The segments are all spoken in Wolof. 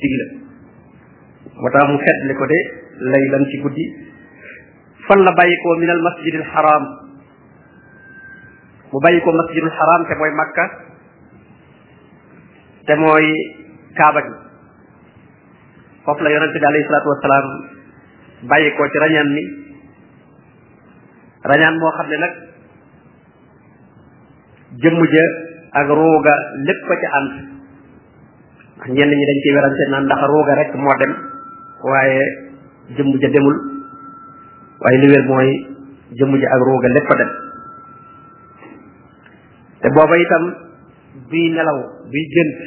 digi la moo tax mu xetli ko de laylan ci guddi fan la bàyyi ko min al masjid al haram mu bàyyi ko masjid al haram te mooy makka te mooy kaaba gi foofu la yonente bi alayhi salatu wasalaam bàyyi ko ci rañaan mi rañaan moo xam ne nag jëmm ja ak ruuga lépp a ca ànd ñenn ñi dañ ci werante naan ndax ruuga rek moo dem waaye jëmm ja demul waaye li wér mooy jëmm ja ak ruuga lépp a dem te booba itam bii nelaw bii gént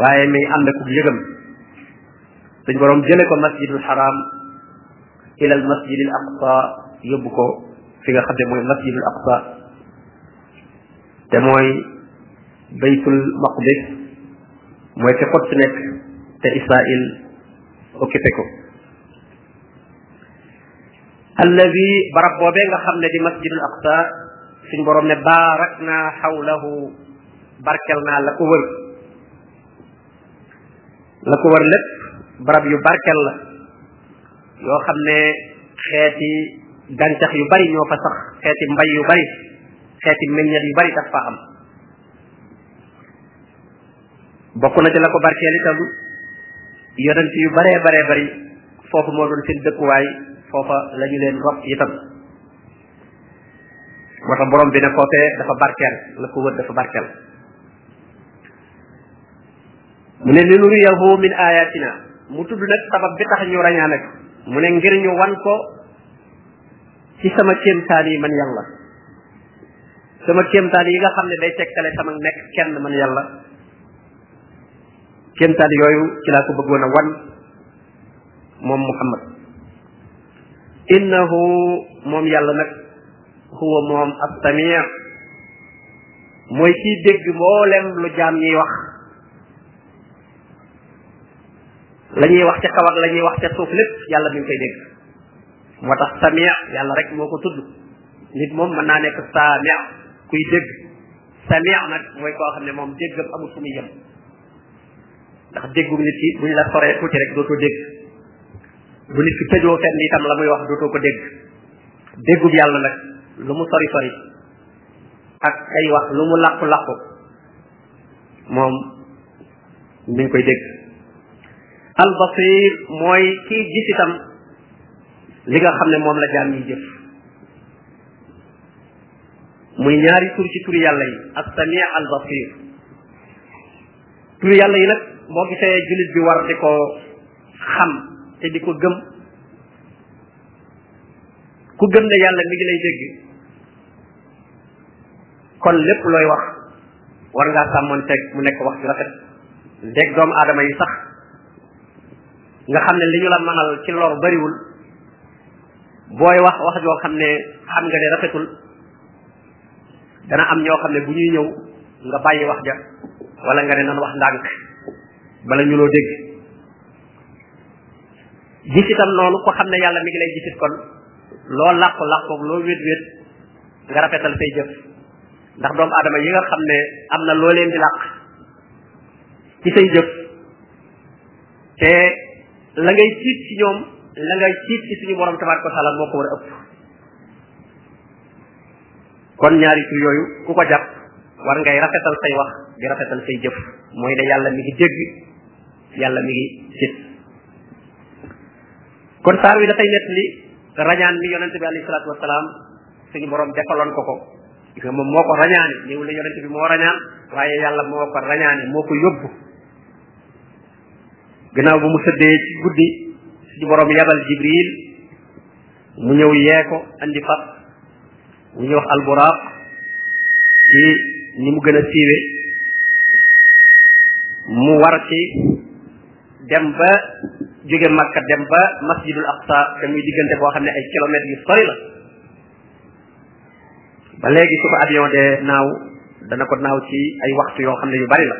waaye mi ànd ak yëgam suñ borom jële ko masjidul xaraam ila al masjid al aqsa yóbbu ko fi nga xam ne mooy masjid al aqsa te mooy baytul maqdis mooy fi Quds nekk te Israël occupé ko alladi barab boobee nga xam ne di masjid al aqsa suñ borom ne baarak naa xawlahu barkel naa la ko wër la ko war lépp barab yu barkel la yoo xam ne xeeti gàncax yu bari ñoo fa sax xeeti mbay yu bari xeeti meññet yu bari tax fa am bokk na ci la ko barkeel itam yonent yu baree baree bari foofu moo doon seen dëkkuwaay foofa la ñu leen rob itam moo tax borom bi ne foofee dafa barkeel la ko wër dafa barkeel mu ne li nuriyahu min ayatina mu tudd nag sabab bi tax ñu rañaa nag mu ne ngir ñu wan ko ci sama kéemtaan yi man yàlla sama kéemtaan yi nga xam ne day tekkale sama nekk kenn man yàlla kéemtaan yooyu ci laa ko bëggoon a wan moom Muhammad innahu moom yàlla nag huwa moom as-sami' mooy kiy dégg mboolem lu jaam ñiy wax la ñuy wax ca kaw ak la ñuy wax ca suuf lépp yàlla mi ngi koy dégg moo tax samia yàlla rek moo ko tudd nit moom mën naa nekk samia kuy dégg samia nag mooy koo xam ne moom déggam amul fu muy yem ndax déggu nit ki bu ñu la soree tuuti rek dootoo dégg bu nit ki tëjoo fenn itam la muy wax dootoo ko dégg déggub yàlla nag lu mu sori sori ak ay wax lu mu làqu làqu moom mi ngi koy dégg al basir mooy kii gis itam li nga xam ne moom la jaam yi jëf muy ñaari tur ci turi yàlla yi as sami al basir turi yàlla yi nag boo gisee jullit bi war di ko xam te di ko gëm ku gëm ne yàlla mi ngi lay dégg kon lépp looy wax war ngaa sàmmoon teg mu nekk wax ju rafet ndeg doomu aadama yi sax nga xam ne li ñu la mënal ci lor bariwul booy wax wax joo xam ne xam nga ne rafetul dana am ñoo xam ne bu ñuy ñëw nga bàyyi wax ja wala nga ne nan wax ndànk bala ñu loo dégg gis itam noonu ko xam ne yàlla mi ngi lay gisit kon loo làqu làqu loo wét wét nga rafetal say jëf ndax doomu aadama yi nga xam ne am na loo leen di làq ci say jëf te la ngay tiit ci ñoom la ngay tiit ci suñu borom tabaaraka wa taala moo ko war a ëpp kon ñaari tur yooyu ku ko jàpp war ngay rafetal say wax di rafetal say jëf mooy ne yàlla mi ngi dégg yàlla mi ngi gis kon saar wi dafay nett li rañaan bi yonente bi alayhi salaatu wasalaam suñu borom defaloon ko ko gis nga moom moo ko rañaane ñëw la yonente bi moo rañaan waaye yàlla moo ko rañaane moo ko yóbbu gannaaw bu mu tëddee ci guddi suñu borom yabal jibril mu ñëw yee ko andi fas mu ñuy wax alburaaq ci ñi mu gën a siiwe mu war ci dem ba jóge Makka dem ba masjidul aqsa te muy diggante boo xam ne ay kilomètres yu sori la ba léegi su ko avion de naaw dana ko naaw ci ay waxtu yoo xam ne yu bari la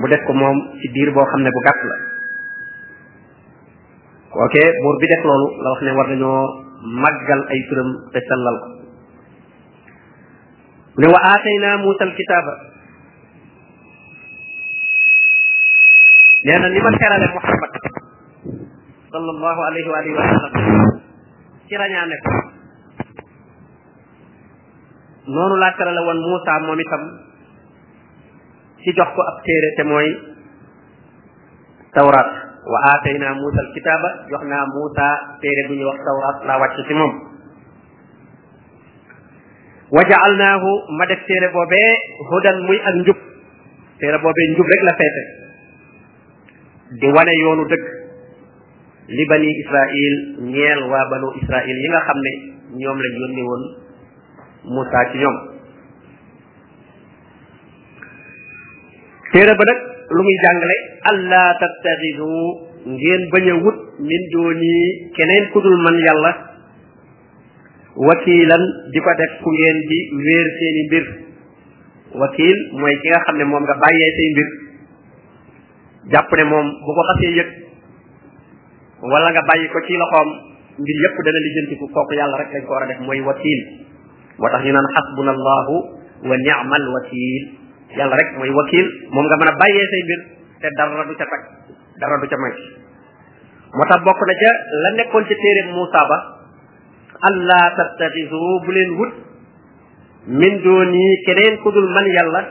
mu def ko moom ci diir boo xam ne bu gàtt la ok buur bi def loolu la wax ne war nañoo màggal ay turam te sellal ko ne wa aatayna muusa alkitaaba nee na ni ma terale muhammad sallallahu alayhi wa alihi wa sallam ci rañaane ko noonu laa terale woon muusa moom itam ci jox ko ab téere te mooy tawraat wa aatayna muusa al kitaaba jox naa muusa téere bu ñuy wax tawraat laa wàcc ci moom wa jaalnaahu ma def téere boobee hudan muy ak njub téere boobee njub rek la feete di wane yoonu dëgg li bani israil ñeel waa banu israil yi nga xam ne ñoom lañ yónni woon Moussa ci ñoom téere ba nag lu muy jàngale allah tattaxidu ngeen bañ a wut min dooni keneen ku dul man yàlla wakiilan di ko def ku ngeen di wéer seeni mbir wakiil mooy ki nga xam ne moom nga bàyyee say mbir jàpp ne moom bu ko xasee yëg wala nga bàyyi ko ci loxoom mbir yépp dana lijjantiku kooku yàlla rek lañ ko war a def mooy wakiil moo tax ñu naan xasbuna allahu wa ni'mal wakiil yàlla rek mooy wakiil moom nga mën a bàyyee say mbir te dara du ca tag dara du ca manqué moo tax bokk na ca la nekkoon ca téere Muusa ba allah tattaxisu bu leen wut min dooni keneen ku dul man yàlla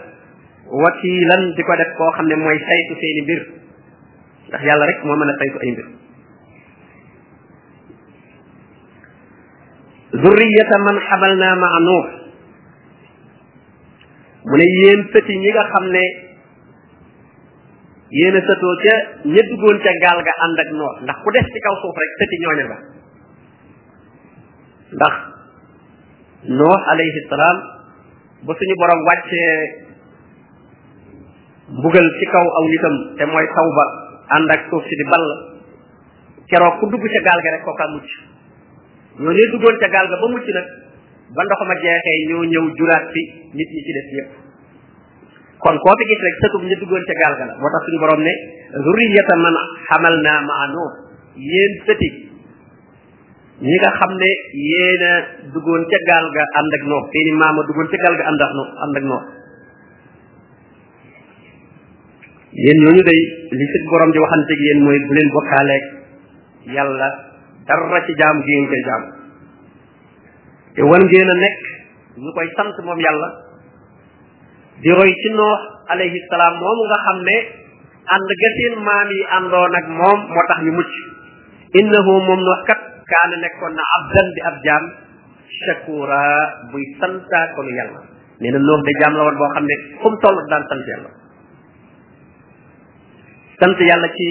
wakiilan di ko def koo xam ne mooy saytu seeni mbir ndax yàlla rek moo mën a saytu ay mbir zurriyata man xamal naa ma nuux mu ne yéen sëti ñi nga xam ne yéen a sëtoo ca ña duggoon ca gaal ga ànd ak noor ndax ku des ci kaw suuf rek sëti ñooña nga ndax noox alayhi salaam ba suñu borom wàccee mbugal ci kaw aw nitam te mooy taw ba ànd ak suuf si di ball keroog ku dugg ca gaal ga rek kooka mucc ñoo ñuy duggoon ca gaal ga ba mucc nag ba ndox ma jeexee ñoo ñëw juraat fi nit ñi ci des yépp kon koo fi gis rek sëtub ñu duggoon ca gaal ga la moo tax suñu borom ne zurriyata man xamal naa ma anoo yéen sëti ñi nga xam ne yéen a duggoon ca gaal ga ànd ak noox seeni maama duggoon ca gaal ga ànd ak noox ànd ak noox yéen ñooñu day li seen borom di waxanteeg yéen mooy bu leen bokkaaleeg yàlla dara ci jaamu gi ngeen koy jaamu te war ngeen a nekk ñu koy sant moom yàlla di roy ci noox alayhi salaam moom nga xam ne ànd ga seen maam yi àndoon ak moom moo tax ñu mucc innahu moom noox kat kaana nekkoon na abdan di ab jaam shakura buy santaa ko lu yàlla nee na noox de jaam la woon boo xam ne fu mu toll daan sant yàlla sant yàlla ci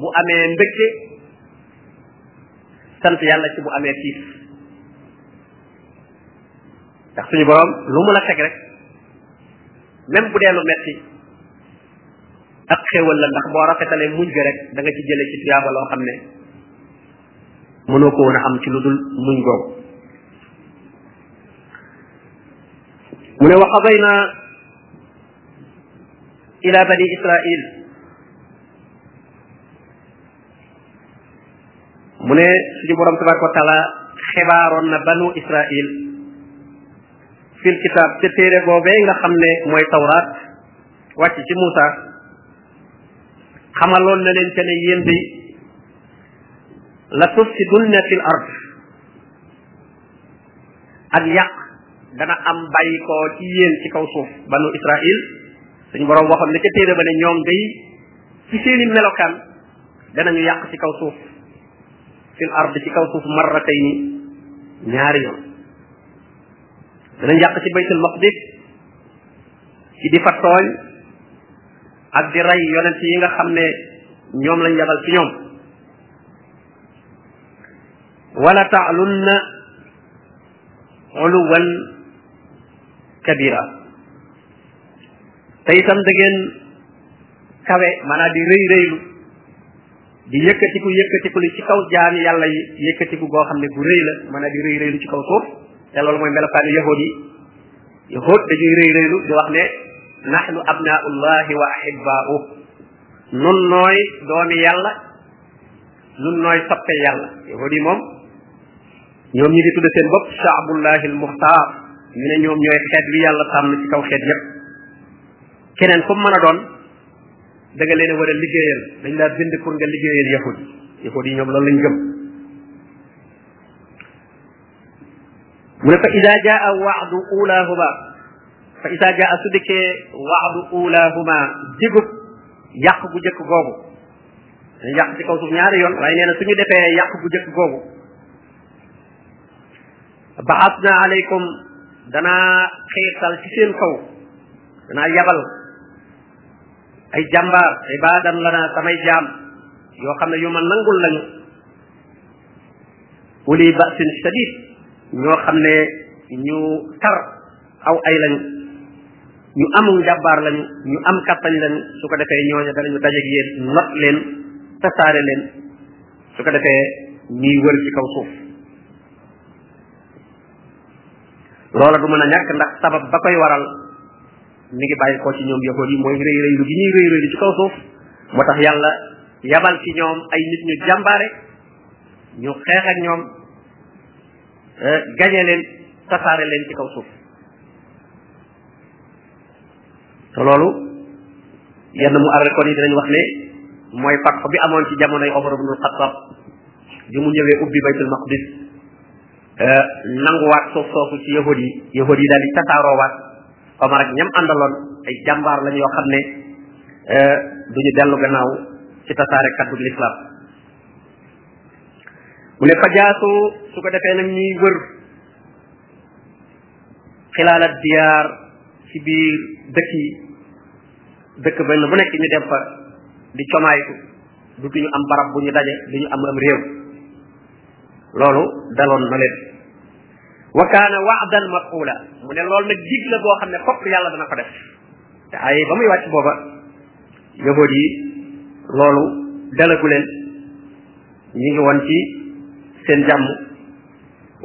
bu amee mbégte sant yàlla ci bu amee tiis ndax suñu borom lu mu la teg rek même bu dee lu metti ak xéewal la ndax boo rafetalee muñ ga rek da nga ci jële ci tuyaaba loo xam ne mënoo ko woon a am ci lu dul muñ googu mu ne wa qadayna ila bani israil mu ne suñu borom tabaraka wa taala xibaaroon na banu israil fil kitaab ca téere boobee nga xam ne mooy tawraat wàcc ci Muusa xamaloon na leen ca ne yéen bi la tufsidunna fil ard ak yàq dana am bàyyi ko ci yéen ci kaw suuf banu israil suñu borom waxoon na ca téere ba ne ñoom day ci seeni melokaan danañu yàq ci kaw suuf fil ard ci kaw suuf marratayni ñaari yoon danañ yàq ci baytul maqdis ci di fa tooñ ak di rey yonent yi nga xam ne ñoom lañ yabal ci ñoom wala taalunna uluwan kabira te itam da ngeen kawe maanaam di rëy rëylu di yëkkatiku yëkkatiku li ci kaw jaami yàlla yi yëkkatiku goo xam ne bu rëy la maanaam di rëy rëylu ci kaw suuf te loolu mooy melokaanu yahood yi yahood dañuy rëy rëylu di wax ne nahnu abnaullahi wa ahibbaahu nun nooy doomi yàlla nun nooy soppe yàlla yahood yi moom ñoom ñi di tudde seen bopp shaabullahi al muxtaar ñu ne ñoom ñooy xeet bi yàlla tànn ci kaw xeet yépp keneen ku mën a doon da nga leen war a liggéeyal dañ laa bind pour nga liggéeyal yahud yahud yi ñoom loolu lañ gëm mu ne fa ida jaa waadu ulahuma fa ida jaa su dikkee waadu ulahuma digub yàq bu jëkk googu dañ yàq ci kaw suuf ñaari yoon waaye nee na suñu defee yàq bu jëkk googu baas na aleykum danaa xiirtal ci seen kaw danaa yabal ay jàmbaar ibadan lana samay jaam yoo xam ne yu ma nangul lañu uli basin shadid ñoo xam ne ñu tar aw ay lañu ñu am njàbbaar lañu ñu am kàttañ lañu su ko defee ñooñu danañu dajeeg yéen not leen tasaare leen su ko defee ñuy wër ci kaw suuf loola du mën a ñàkk ndax sabab ba koy waral mi ngi bàyyi ko ci ñoom yahood yi mooy rëy rëy lu gi ñuy rëy rëy lu ci kaw suuf moo tax yàlla yabal ci ñoom ay nit ñu jàmbaare ñu xeex ak ñoom eh, gañe leen tasaare leen ci kaw suuf te loolu yenn mu arrekoon yi dinañ wax ne mooy fakk bi amoon ci jamonoy Omar ibn Khattab bi mu ñëwee ubbi baytul maqdis eh, nanguwaat suuf soosu ci yahud yi yahud yi daal di tasaaroowaat Omar ak ñam àndaloon ay jàmbaar lañ yoo xam ne eh, duñu dellu gannaaw ci tasaare kaddu l'islam mu ne fajaasu su ko defee nag ñuy wër xilaalat diyaar ci biir dëkk yi dëkk benn bu nekk ñu dem fa di comaayku du duñu am barab bu ñu daje du ñu am am réew loolu daloon na leen wa kaana waadan mafula mu ne loolu nag dig la boo xam ne fokk yàlla dana ko def te ay ba muy wàcc booba yahood yi loolu dalagu leen ñu ngi woon ci seen jàmm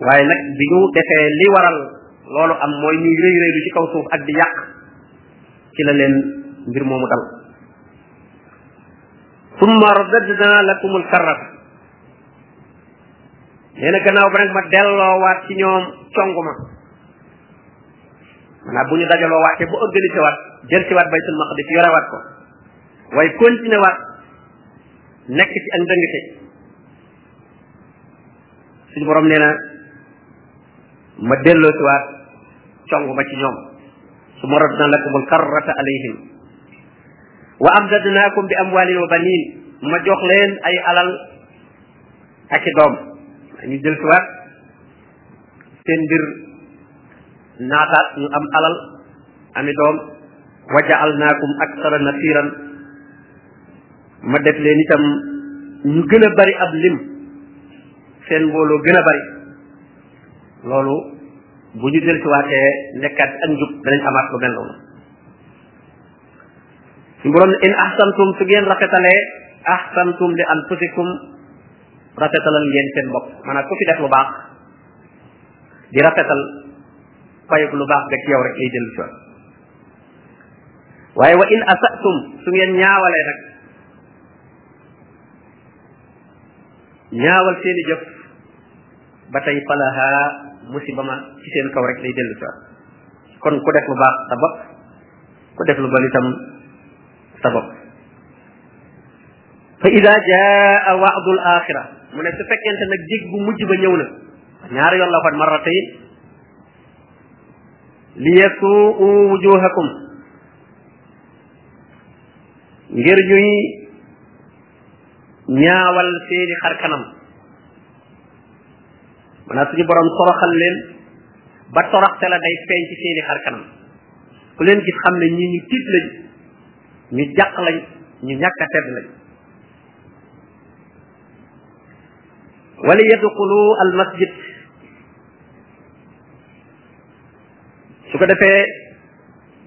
waaye nag bi ñu defee li waral loolu am mooy ñuy rëy rëylu ci kaw suuf ak di yàq ci la leen mbir moomu dal summa radadna lakum alkarrata nee na gannaaw ba nag ma delloowaat ci ñoom cong ma maanaam bu ñu dajaloo waatee bu organisé waat jël ci waat baytul maqdis yore waat ko waaye continué waat nekk ci ak ndëngte suñu borom nee na ma delloo ci waat cong ma ci ñoom su ma radna lakum al karrata alayhim wa amdadnaakum bi amwalin wa banin ma jox leen ay alal ak i doom ñu jël ci waat seen mbir naataat ñu am alal ami doom wa jaalnaakum aksara nafiran ma def leen itam ñu gën a bari ab lim seen mbooloo gën a bari loolu bu ñu dellusiwaatee nekkaat ak njub danañ amaat lu mel noonu suñu borom ne in ahsantum su ngeen rafetalee ahsantum li anfusikum rafetalal ngeen seen bopp maanaam ku fi def lu baax di rafetal fayuk lu baax ga ci yow rek lay dellu ci waaye wa in asatum su ngeen ñaawalee nag ñaawal seeni jëf ba tey falaha musiba ma ci seen kaw rek lay dellu ci kon ku def lu baax sa bopp ku def lu bon itam sa bopp fa ida jaa wa'du al axira mu ne su fekkente nag dig bu mujj ba ñëw na ñaari yoon la ko marratayn li yasuu wujuhakum ngir ñuy ñaawal seeni xar kanam maanaam suñu borom toroxal leen ba toroxte la day feeñ ci seeni xar kanam ku leen gis xam ne ñii ñu tiit lañ ñu jàq lañ ñu ñàkk a tedd lañ wala yadxulu al masjid su ko defee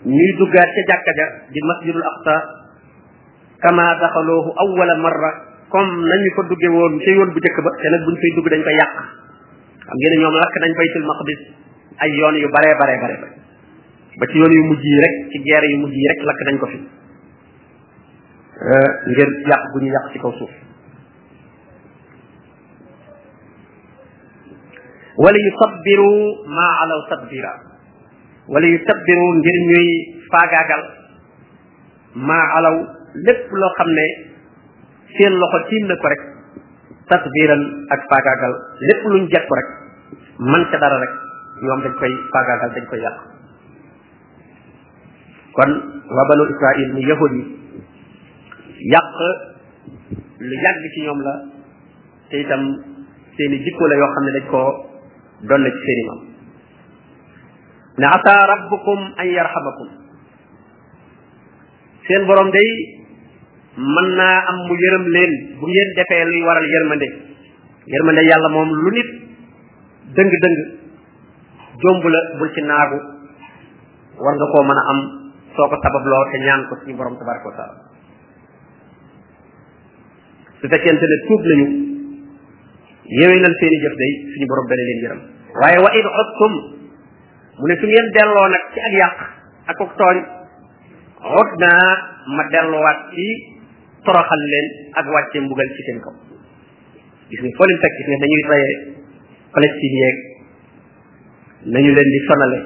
ñuy duggaat ca jàkka ja di masjidul aqsa kama daxaloohu awwala marra comme nañu ko dugge woon ca yoon bu njëkk ba te nag buñ fay dugg dañ koy yàq xam ngeen ne ñoom lakk nañ baytul maqdis ay yoon yu baree baree bare ba ci yoon yu mujj yi rek ci guerre yu mujj yi rek lakk nañ ko fi euh, ngir yàq bu ñu yàq ci kaw suuf wala yu sabbiru maa alaw sabbira wala yu sabbiru ngir ñuy faagaagal maa alaw lépp loo xam ne seen loxo tiim na ko rek tasbiran ak faagaagal lépp luñ jekk ko rek man ca dara rek ñoom dañ koy faagaagal dañ koy yàq kon waa banu israil mu yahud yi yàq lu yàgg ci ñoom la te itam seeni jikko la yoo xam ne dañ koo doon na ci seeni maam ne asa rabbukum an yarhamakum seen borom day mën naa am mu yërëm leen bu ngeen defee luy waral yërmande yërmande yàlla moom lu nit dëng-dëng jomb la bul ci naagu war nga koo mën a am soo ko sababloo te ñaan ko suñu borom tabaraka wa taala su fekkente ne tuub nañu yewee nañ seen i jëf day suñu borom dana leen yërëm waaye wa in xottum mu ne su ngeen delloo nag ci ak yàq ak ak tooñ xot naa ma delluwaat ci toroxal leen ak wàcce mbugal ci seen kaw gis nga foo leen fekk gis nga dañuy reyee Palestine yeeg nañu leen di sonale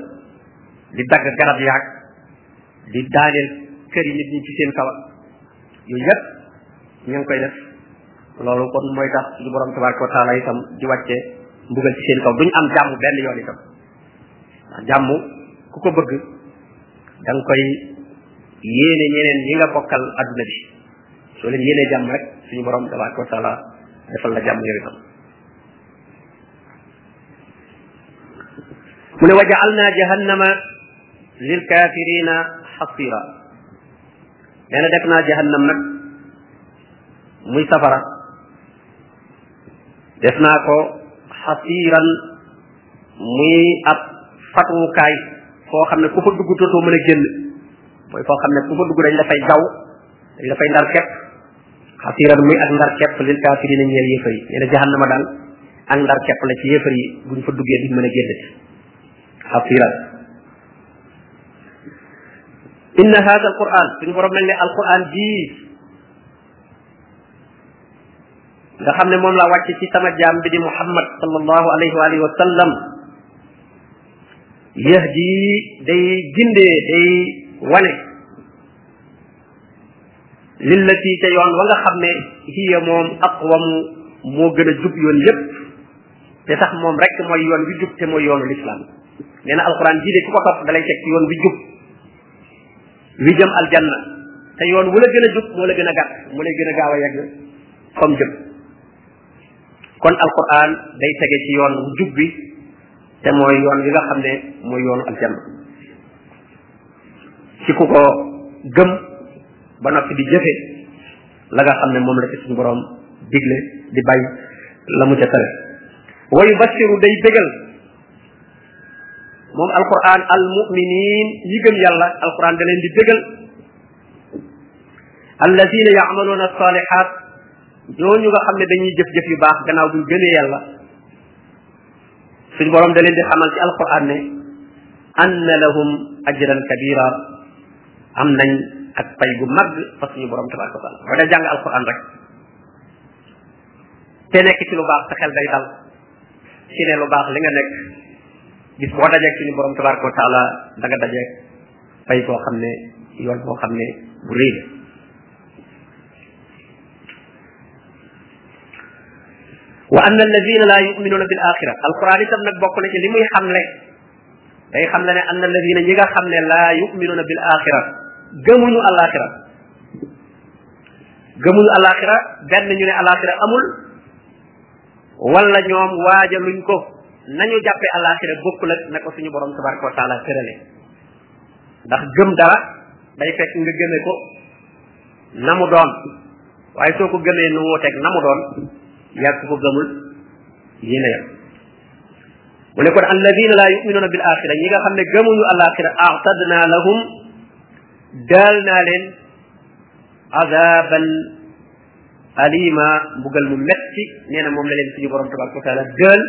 di dagg garab yaag di daaneel kër yi nit ñi ci seen kaw yooyu yëpp ñu ngi koy def loolu kon mooy tax suñu borom tabaraka wa taala itam di wàcce mbugal ci seen kaw duñu am jàmm benn yoon itam jàmm ku ko bëgg da nga koy yéene ñeneen ñi nga bokkal adduna bi soo leen yéene jàmm rek suñu borom tabaraka wa taala defal la jàmm yow itam mu ne wa jaalna jahannama lil kafirina xasira nee na def naa jahannam nag muy safara def naa ko xasiiran muy ab fatukaay foo xam ne ku fa dugg dootoo mën a génn mooy foo xam ne ku fa dugg dañ la fay gaw dañ la fay ndar kepp xasiiran muy ak ndar kepp lil kaafirina ñeel yéefar yi nee na jahannama daal ak ndar kepp la ci yéefar yi buñ fa duggee duñ mën a génn xasiiran inna hada alquran suñu borom mel ne alquran bii nga xam ne moom laa wàcc ci sama jaam bi di muhammad sallallahu alayhi wa alihi wa sallam yahdi day gindee day wane lillati ca yoon wa nga xam ne hiya moom aqwamu moo gën a jub yoon yépp te sax moom rek mooy yoon bi jub te mooy yoonu lislaam nee na alquran jii de ku ko topp dalay teg ci yoon bi jub wi jëm aljanna te yoon wu la gën a jub moo la gën a gàtt mu lay gën a gaaw a yegg comme jëm kon alquran day tege ci yoon wu jub bi te mooy yoon wi nga xam ne mooy yoonu aljanna ci ku ko gëm ba noppi di jëfe la nga xam ne moom la ci suñu borom digle di bàyyi la mu ca tere wa yubashiru day bégal moom alquran al muminin ñi gëm yàlla alquran da leen di bégal alladina yaamaluuna salihat ñooñu nga xam ne dañuy jëf-jëf yu baax gannaaw buñ gënee yàlla suñ borom da leen di xamal ci alquran ne anna lahum ajran kabira am nañ ak pay gu mag fa suñu borom tabaraka wa taala ba day jàng alquran rek te nekk ci lu baax sa xel day dal ci ne lu baax li nga nekk gis boo dajeeg suñu borom tabaraka wa taala da nga dajeeg fay koo xam ne yoon boo xam ne bu rëy la wa anna alladina laa yuminuuna bil axira alquran itam nag bokk na ci li muy xamle day xam la ne anna alladina ñi nga xam ne laa yuminuuna bil axira gëmuñu alaxira gëmuñu alaxira benn ñu ne alaxira amul wala ñoom waajaluñ ko nañu jàppe alaxira bokkul ak na ko suñu borom tabaraka wa taala tërale ndax gëm dara day fekk nga gëme ko na mu doon waaye soo ko gëmee nu wooteeg na mu doon yàgg ko gëmul yéen a yem mu ne kon alladina laa yuminuuna bil axira ñi nga xam ne gëmuñu al axira aatadna lahum daal naa leen azaban alima mbugal mu metti nee na moom la leen suñu borom tabaraka wa taala daal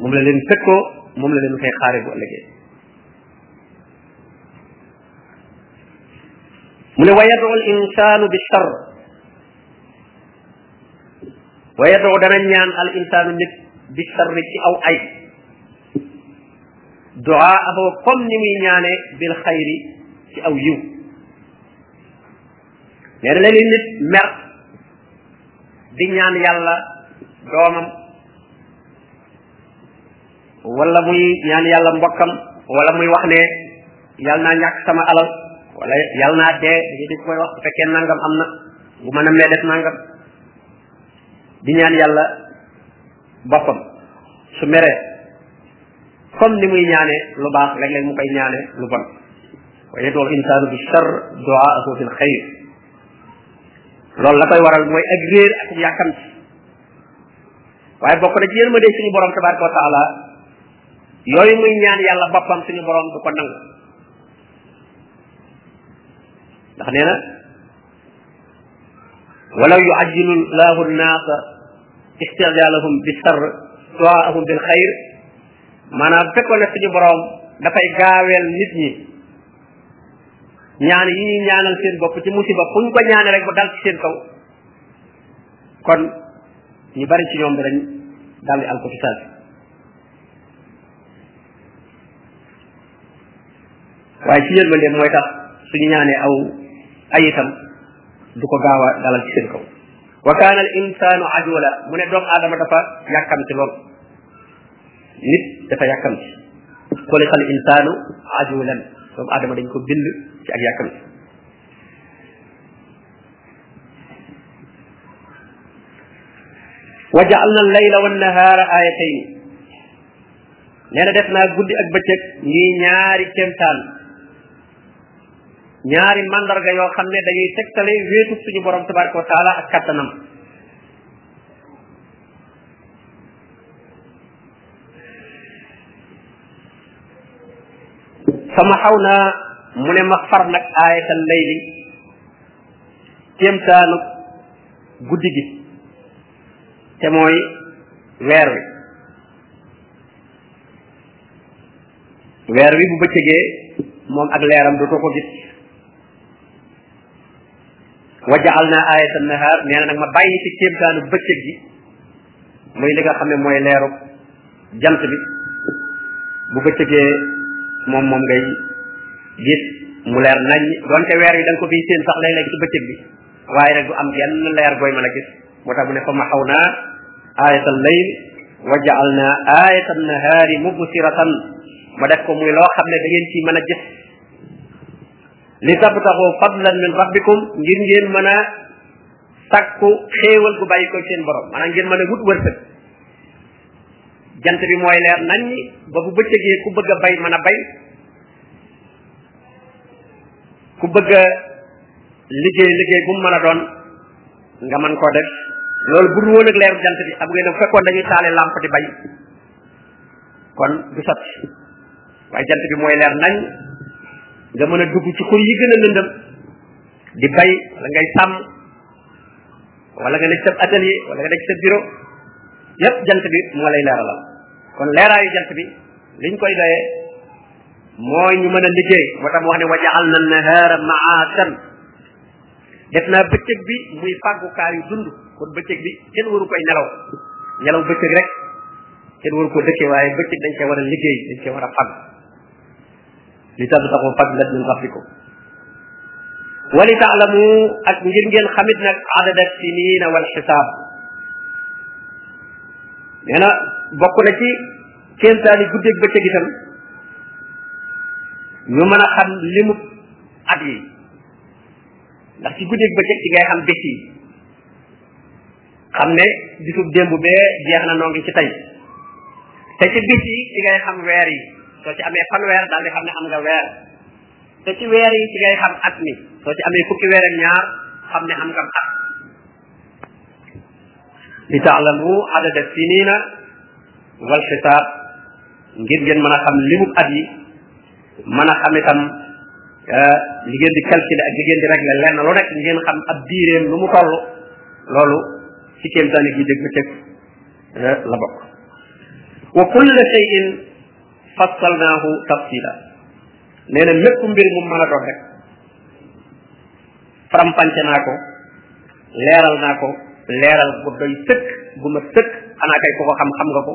moom la leen tëkkoo moom la leen fay xaare bu ëllëgee mu ne wa yadu al insaanu bi shar wa yadu dana ñaan al insaanu nit bi sharri ci aw ay duaahu comme ni muy ñaane bil xayri ci aw yiw nee na léegi nit mer di ñaan yàlla doomam wala muy ñaan yàlla mbokkam wala muy wax ne yàlla naa ñàkk sama alal wala yàlla naa dee dañuy di koy wax bu fekkee nangam am na bu mën a mee def nangam di ñaan yàlla boppam su meree comme ni muy ñaane lu baax léeg-léeg mu koy ñaane lu bon wa yadul insaanu bi shar duaahu fil xayr loolu la koy waral mooy ak réer ak yàkkamti waaye bokk na ci yërmande suñu borom tabaraka wa taala yooyu muy ñaan yàlla boppam suñu borom du ko nangu ndax nee na walaw yuajjilu llahu nnaasa istijalahum bi sar duaahum bil xayr maanaam bu fekkoon ne suñu borom dafay gaaweel nit ñi ñaan yi ñuy ñaanal seen bopp ci musiba fu ñu ko ñaane rek mu dal ci seen kaw kon ñu bari ci ñoom danañ daldi al ko ci saa waaye ci yërmandeem mooy tax suñu ñaanee aw ay itam du ko gaaw a dalal ci seen kaw wa kaana al insaanu ajula mu ne doomu aadama dafa yàkkamti lool nit dafa yàkkamti xuliqa al insaanu ajulan doomu aadama dañ ko bind ci ak yàkkamti wa ja'alna al-layla wan-nahaara aayatayni nee na def naa guddi ak bëccëg ñii ñaari kéemtaan ñaari mandarga yoo xam ne dañuy tegtale wéetu suñu borom tabaraka wa taala ak kattanam sama xaw naa mu ne ma far nag aayatal layli kéemtaanu guddi gi te mooy weer wi weer wi bu bëccëgee moom ak leeram dootoo ko gis wa jaal naa ayatan nahaar nee na nag ma bàyyi ci kéemtaanu bëccëg gi muy li nga xam ne mooy leeru jant bi bu bëccëgee moom moom ngay gis mu leer nañ donte weer wi da nga ko fiy seen sax léeg-léeg ci bëccëg bi waaye nag du am genn leer gooy mën a gis moo tax mu ne fa ma xaw naa ayatal layl wa jaal naa ayatan nahaari mubsiratan ma def ko muy loo xam ne da ngeen ci mën a gis li tabtaxu fadlan min rabbikum ngir ngeen mën a sàkku xéewal gu bàyyi ko seen borom maanaam ngeen mën a wut wërsëg jant bi mooy leer nañ ñi ba bu bëccëgee ku bëgg a bay mën a bay ku bëgg a liggéey liggéey bu mu mën a doon nga mën koo def loolu bu dul woon ak leeru jant bi xam ngeen ne bu fekkoon dañuy taale làmp di bay kon du sotti waaye jant bi mooy leer nañ nga mën a dugg ci xur yi gën a lëndëm di bay wala ngay sàmm wala nga nekk sa atelier wala nga nekk sa bureau yépp jant bi moo lay leeralal kon leeraayu jant bi liñ koy doyee mooy ñu mën a liggéey moo tax mu wax ne wa jaal na nahaara maashan def naa bëccëg bi muy fàggukaayu dund kon bëccëg bi kenn waru koy nelaw nelaw bëccëg rek kenn waru ko dëkkee waaye bëccëg dañ koy war a liggéey dañ koy war a fàgg li tabtaxu fadlan min rabbikum wa li taalamu ak ngir ngeen xamit nag adada sinina wal xisaab nee na bokk na ci kéemtaani guddeeg bëccëg itam ñu mën a xam limu at yi ndax ci guddeeg bëccëg ci ngay xam bés yi xam ne bisub démb bee jeex na noo ngi ci tey te ci bis yi ci ngay xam weer yi soo ci amee fanweer daal di xam ne am nga weer te ci weer yi ci ngay xam at mi soo ci amee fukki weer ak ñaar xam ne am nga at li taalamu adada sinina wal xisaab ngir ngeen mën a xam limub at yi mën a xam itam euh, li ngeen di calculer ak li ngeen di régler lenn lu nekk ngeen xam ab diireem lu mu toll loolu ci kéemtaan yi dégg bëccëg euh, la bokk wa kulla shay'in fassalnaahu tafsila nee na mépp mbir mu mën a doon rek faram-fànce naa ko leeral naa ko leeral bu doy sëkk bu ma sëkk xanaa kay ko ko xam xam nga ko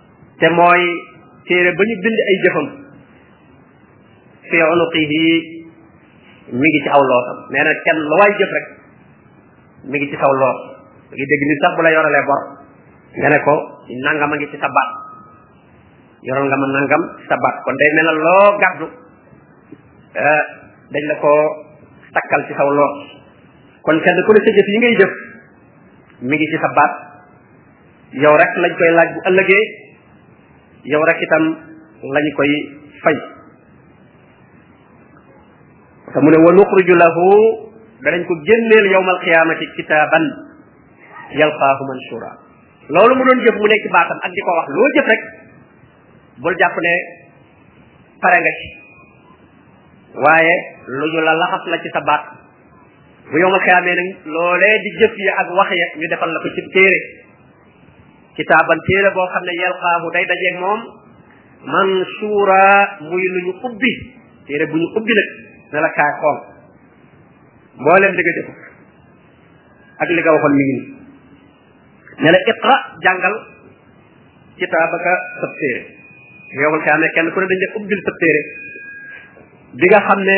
te mooy téere ba ñu bind ay jëfam fi unuqihi mi ngi ci aw loosam nee na kenn lu waay jëf rek mi ngi ci saw loos mi ngi dégg ni sax bu la yoralee bor nga ne ko nangam a ngi ci sa baat yoral nga ma nangam ci sa baat kon day mel na loo gàddu eh, dañ la ko takkal ci saw loos kon kenn ku ne sa jëf yi ngay jëf mi ngi ci sa baat yow rek lañ koy laaj bu ëllëgee yow rek itam lañu koy fay te mu ne wa nuxriju lahu danañ ko génneel yowmal qiyaamati kitaaban yalqaahu manshura loolu mu doon jëf mu nekk baatam ak di ko wax loo jëf rek bul jàpp ne pare nga ci waaye lu ñu la laxas la ci sa baat bu yow ma xiyaamee nag loolee di jëf ya ak wax ya ñu defal la ko ci téere kitaaban téere boo xam ne yalqaahu day dajeeg moom man suura muy lu ñu ubbi téere bu ñu ubbi nag ne la kaay xool mboolem li nga jëf ak li nga waxoon mi ngi nii ne la iqra jàngal kitaabaka sab téere yow ma xiyaamee kenn ku ne dañ la ubbil sab téere bi nga xam ne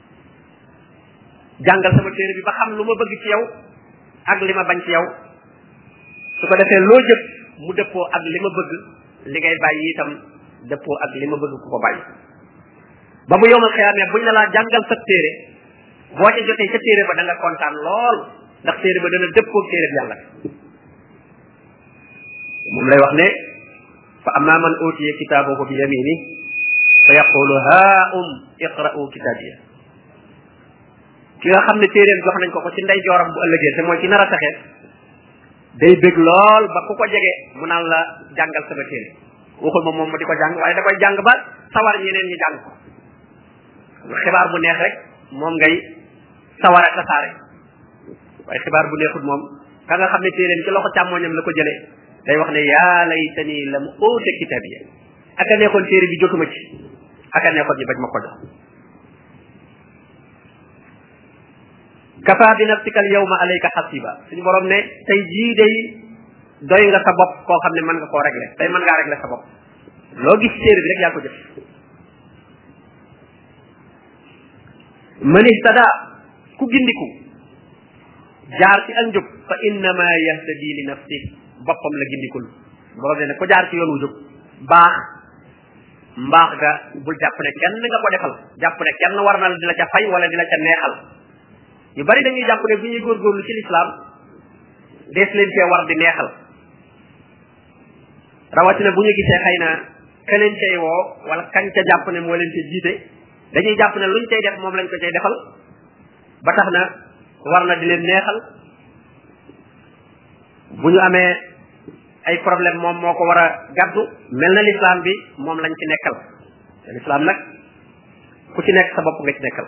jàngal sama téere bi ba xam lu ma bëgg ci yow ak li ma bañ ci yow su ko defee loo jëf mu dëppoo ak li ma bëgg li ngay bàyyi itam dëppoo ak li ma bëgg ku ko bàyyi ba bu yowmal xiyaamee buñ la laa jàngal sa téere boo ca jotee ca téere ba da nga kontaan lool ndax téere ba dana dëppoo téere bi yàlla moom lay wax ne fa amma man utiya kitaabahu bi yamini fa yaqulu haa um iqra'u kitaabiya ki nga xam ne téeréem jox nañ ko ko ci ndey jooram bu ëllëgee te mooy ci nar a taxe day bég lool ba ku ko jege mu naan la jàngal sama téere waxul ma moom mu di ko jàng waaye da koy jàng ba sawar ñeneen ñi jàng ko xibaar bu neex rek moom ngay sawar a tasaare waaye xibaar bu neexut moom ka nga xam ne téeréem ci loxo càmmooñam la ko jëlee day wax ne yaa laytani lam uuta kitaabiya ak a neexoon téere bi jotuma ci ak a neexoon ñu bañ ma ko jox kafa bi nafsika al yawma alayka hasiba suñu borom ne tey jii day doy nga sa bopp koo xam ne mën nga koo régler tey mën ngaa régler sa bopp loo gis téere bi rek yaa ko jëf man ihtada ku gindiku jaar ci ak njub fa innama yahtadi li nafsi boppam la gindikul borom ne ko jaar ci yoon wu jub baax mbaax ga bul jàpp ne kenn nga ko defal jàpp ne kenn war na la di la ca fay wala di la ca neexal ñu bari dañuy jàpp ne bu ñuy góorgóorlu ci lislaam dees leen cee war di neexal rawatina bu ñu gisee xëy na keneen cay woo wala kañ ca jàpp ne moo leen ca jiite dañuy jàpp ne luñ cay def moom lañ ko cay defal ba tax na war na di leen neexal bu ñu amee ay problème moom moo ko war a gàddu mel na lislaam bi moom lañ ci nekkal te lislaam nag ku ci nekk sa bopp nga ci nekkal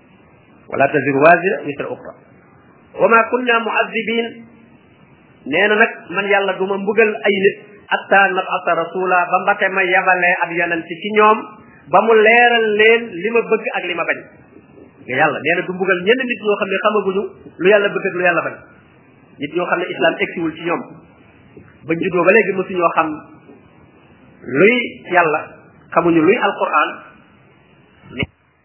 wala taziru waazira wisra uxra wa ma kunna muazibin nee na nag man yàlla du ma mbugal ay nit atta nabata rasula ba mbate ma yabalee ab yonent ci ñoom ba mu leeral leen li ma bëgg ak li ma bañ nga yàlla nee na du mbugal ñenn nit ñoo xam ne xamaguñu lu yàlla bëgg ak lu yàlla bañ nit ñoo xam ne islam egsiwul ci ñoom ba juddoo ba léegi mosu ñoo xam luy yàlla xamuñu luy alquran